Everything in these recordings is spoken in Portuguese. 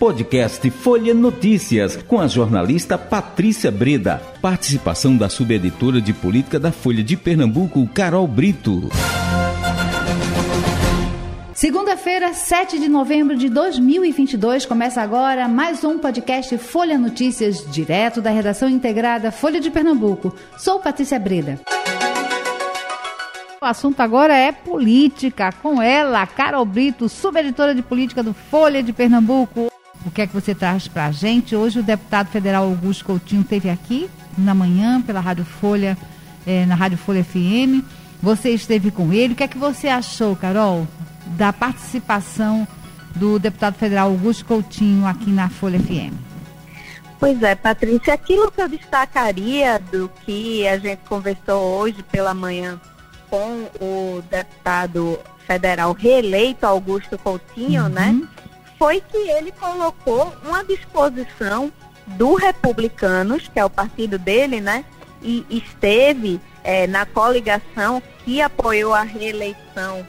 Podcast Folha Notícias, com a jornalista Patrícia Breda. Participação da subeditora de política da Folha de Pernambuco, Carol Brito. Segunda-feira, 7 de novembro de 2022, começa agora mais um podcast Folha Notícias, direto da redação integrada Folha de Pernambuco. Sou Patrícia Breda. O assunto agora é política, com ela, Carol Brito, subeditora de política do Folha de Pernambuco. O que é que você traz para a gente? Hoje o deputado federal Augusto Coutinho esteve aqui na manhã pela Rádio Folha, eh, na Rádio Folha FM. Você esteve com ele. O que é que você achou, Carol, da participação do deputado federal Augusto Coutinho aqui na Folha FM? Pois é, Patrícia, aquilo que eu destacaria do que a gente conversou hoje pela manhã com o deputado federal reeleito Augusto Coutinho, né, uhum. né? Foi que ele colocou uma disposição do Republicanos, que é o partido dele, né? E esteve é, na coligação que apoiou a reeleição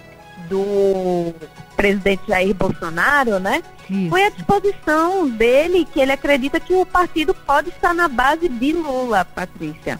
do presidente Jair Bolsonaro, né? Isso. Foi a disposição dele que ele acredita que o partido pode estar na base de Lula, Patrícia.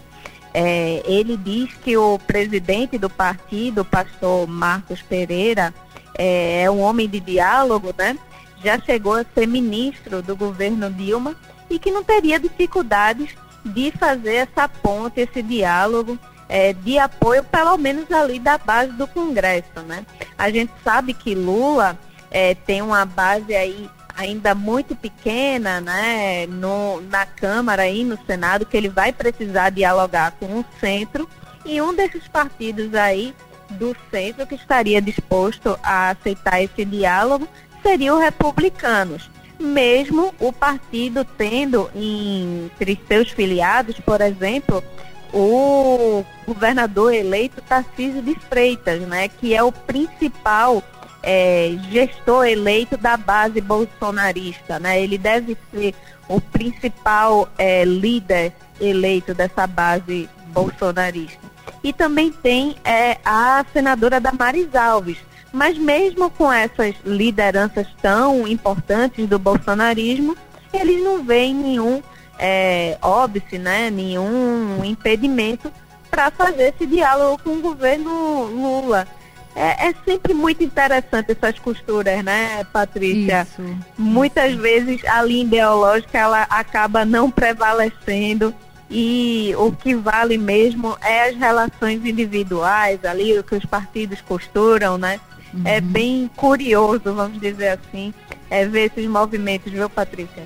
É, ele diz que o presidente do partido, o pastor Marcos Pereira, é, é um homem de diálogo, né? Já chegou a ser ministro do governo Dilma e que não teria dificuldades de fazer essa ponte, esse diálogo é, de apoio, pelo menos ali da base do Congresso, né? A gente sabe que Lula é, tem uma base aí ainda muito pequena, né, no, na Câmara e no Senado, que ele vai precisar dialogar com o centro, e um desses partidos aí do centro que estaria disposto a aceitar esse diálogo seria o Republicanos. Mesmo o partido tendo entre seus filiados, por exemplo, o governador eleito Tarcísio de Freitas, né, que é o principal é, gestor eleito da base bolsonarista, né? Ele deve ser o principal é, líder eleito dessa base bolsonarista. E também tem é, a senadora Damares Alves. Mas mesmo com essas lideranças tão importantes do bolsonarismo, eles não veem nenhum é, óbice, né? nenhum impedimento para fazer esse diálogo com o governo Lula. É, é, sempre muito interessante essas costuras, né, Patrícia? Isso. Muitas vezes a linha ideológica ela acaba não prevalecendo e o que vale mesmo é as relações individuais ali, o que os partidos costuram, né? É uhum. É bem curioso, vamos dizer assim, é ver esses movimentos, viu, Patrícia?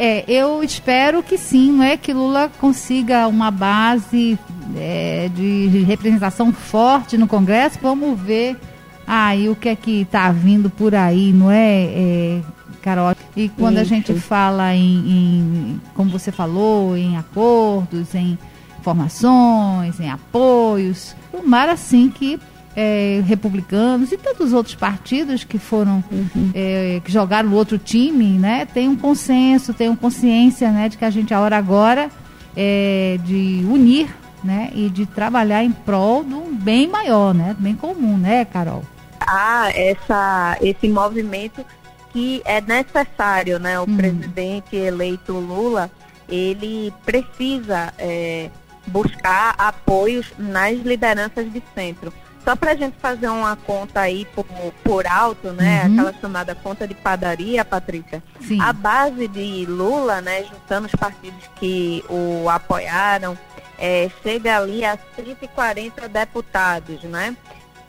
É, eu espero que sim, não é que Lula consiga uma base é, de representação forte no Congresso. Vamos ver aí o que é que está vindo por aí, não é, é Carol? E quando Isso. a gente fala em, em, como você falou, em acordos, em informações, em apoios, tomara assim que é, republicanos e tantos outros partidos que foram uhum. é, que jogaram no outro time, né? Tem um consenso, tem uma consciência, né, de que a gente a hora agora é de unir, né, e de trabalhar em prol de um bem maior, né, bem comum, né, Carol? Ah, essa esse movimento que é necessário, né? O uhum. presidente eleito Lula, ele precisa é, buscar apoios nas lideranças de centro. Só para a gente fazer uma conta aí por, por alto, né? Uhum. Aquela chamada conta de padaria, Patrícia. Sim. A base de Lula, né? Juntando os partidos que o apoiaram, é, chega ali a 140 deputados, né?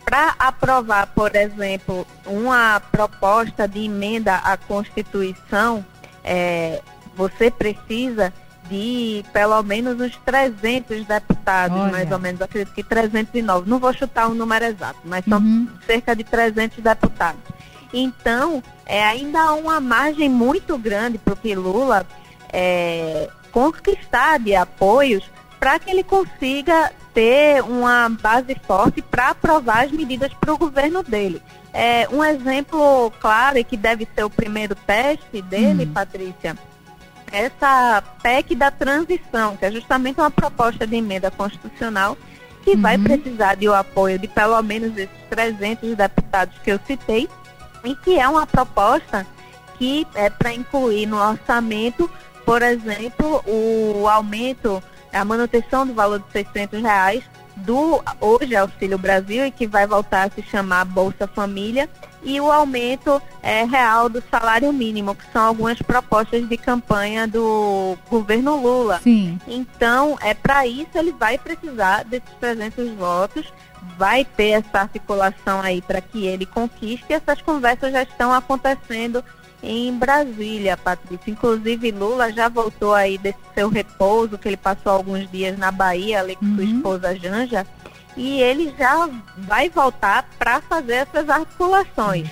Para aprovar, por exemplo, uma proposta de emenda à Constituição, é, você precisa de pelo menos uns 300 deputados, Olha. mais ou menos, acredito que 309. Não vou chutar o um número exato, mas são uhum. cerca de 300 deputados. Então, é, ainda há uma margem muito grande para o que Lula é, conquistar de apoios para que ele consiga ter uma base forte para aprovar as medidas para o governo dele. É, um exemplo claro e que deve ser o primeiro teste dele, uhum. Patrícia, essa PEC da transição, que é justamente uma proposta de emenda constitucional que uhum. vai precisar de o apoio de pelo menos esses 300 deputados que eu citei e que é uma proposta que é para incluir no orçamento, por exemplo, o aumento, a manutenção do valor de 600 reais do hoje Auxílio Brasil e que vai voltar a se chamar Bolsa Família e o aumento é, real do salário mínimo, que são algumas propostas de campanha do governo Lula. Sim. Então, é para isso ele vai precisar desses 300 votos, vai ter essa articulação aí para que ele conquiste. E essas conversas já estão acontecendo em Brasília, Patrícia. Inclusive, Lula já voltou aí desse seu repouso, que ele passou alguns dias na Bahia, ali com uhum. sua esposa Janja, e ele já vai voltar para fazer essas articulações.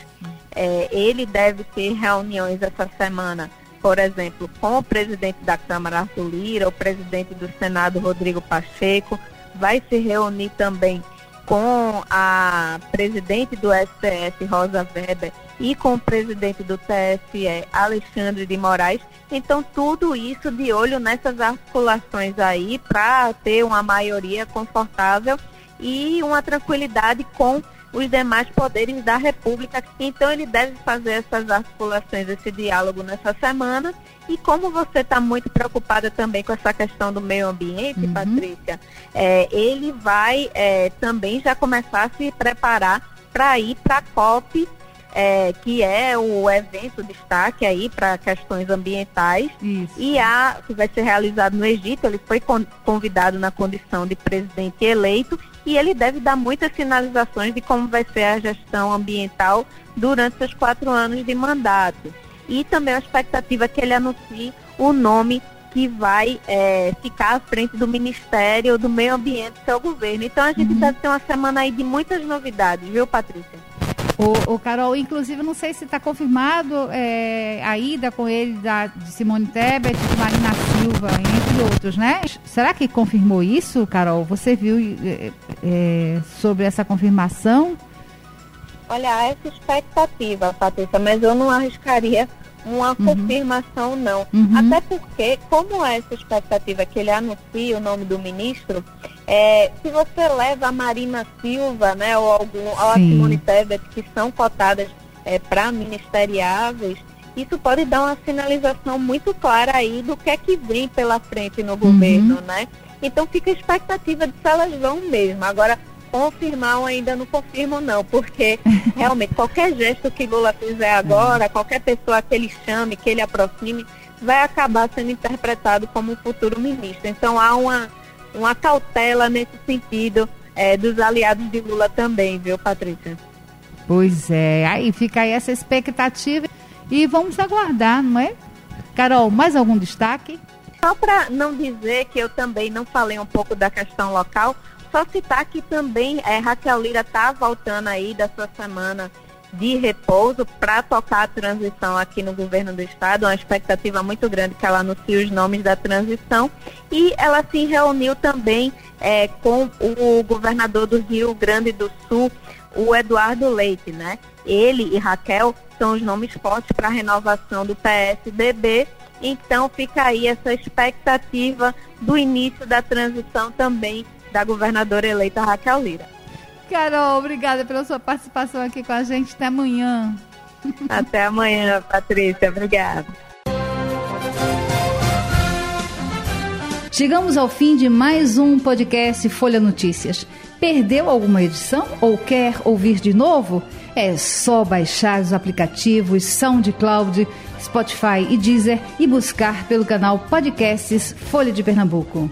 É, ele deve ter reuniões essa semana, por exemplo, com o presidente da Câmara, Arthur Lira, o presidente do Senado, Rodrigo Pacheco, vai se reunir também com a presidente do STF, Rosa Weber, e com o presidente do TSE, Alexandre de Moraes. Então, tudo isso de olho nessas articulações aí para ter uma maioria confortável e uma tranquilidade com os demais poderes da República. Então, ele deve fazer essas articulações, esse diálogo nessa semana. E como você está muito preocupada também com essa questão do meio ambiente, uhum. Patrícia, é, ele vai é, também já começar a se preparar para ir para a COP é, que é o evento destaque aí para questões ambientais. Isso. E a, que vai ser realizado no Egito, ele foi convidado na condição de presidente eleito e ele deve dar muitas sinalizações de como vai ser a gestão ambiental durante seus quatro anos de mandato. E também a expectativa é que ele anuncie o nome que vai é, ficar à frente do Ministério do Meio Ambiente do seu governo. Então a gente uhum. deve ter uma semana aí de muitas novidades, viu, Patrícia? O, o Carol, inclusive, não sei se está confirmado é, a ida com ele da, de Simone Tebet, de Marina Silva, entre outros, né? Será que confirmou isso, Carol? Você viu é, é, sobre essa confirmação? Olha, essa expectativa, Patrícia, mas eu não arriscaria uma uhum. confirmação, não. Uhum. Até porque, como é essa expectativa que ele anuncie o nome do ministro, é, se você leva a Marina Silva, né, ou, algum, ou a Simone Tebet, que são cotadas é, para ministeriáveis, isso pode dar uma sinalização muito clara aí do que é que vem pela frente no governo, uhum. né? Então fica a expectativa de se elas vão mesmo. Agora, confirmar ou ainda não confirmo não, porque realmente qualquer gesto que Lula fizer agora, qualquer pessoa que ele chame, que ele aproxime, vai acabar sendo interpretado como um futuro ministro. Então há uma uma cautela nesse sentido é, dos aliados de Lula também, viu, Patrícia? Pois é, aí fica aí essa expectativa e vamos aguardar, não é? Carol, mais algum destaque? Só para não dizer que eu também não falei um pouco da questão local, só citar que também é, Raquel Lira está voltando aí da sua semana de repouso para tocar a transição aqui no governo do estado, uma expectativa muito grande que ela anuncie os nomes da transição e ela se reuniu também é, com o governador do Rio Grande do Sul, o Eduardo Leite, né? Ele e Raquel são os nomes fortes para a renovação do PSDB, então fica aí essa expectativa do início da transição também da governadora eleita Raquel Lira. Carol, obrigada pela sua participação aqui com a gente. Até amanhã. Até amanhã, Patrícia. Obrigada. Chegamos ao fim de mais um podcast Folha Notícias. Perdeu alguma edição ou quer ouvir de novo? É só baixar os aplicativos SoundCloud, Spotify e Deezer e buscar pelo canal Podcasts Folha de Pernambuco.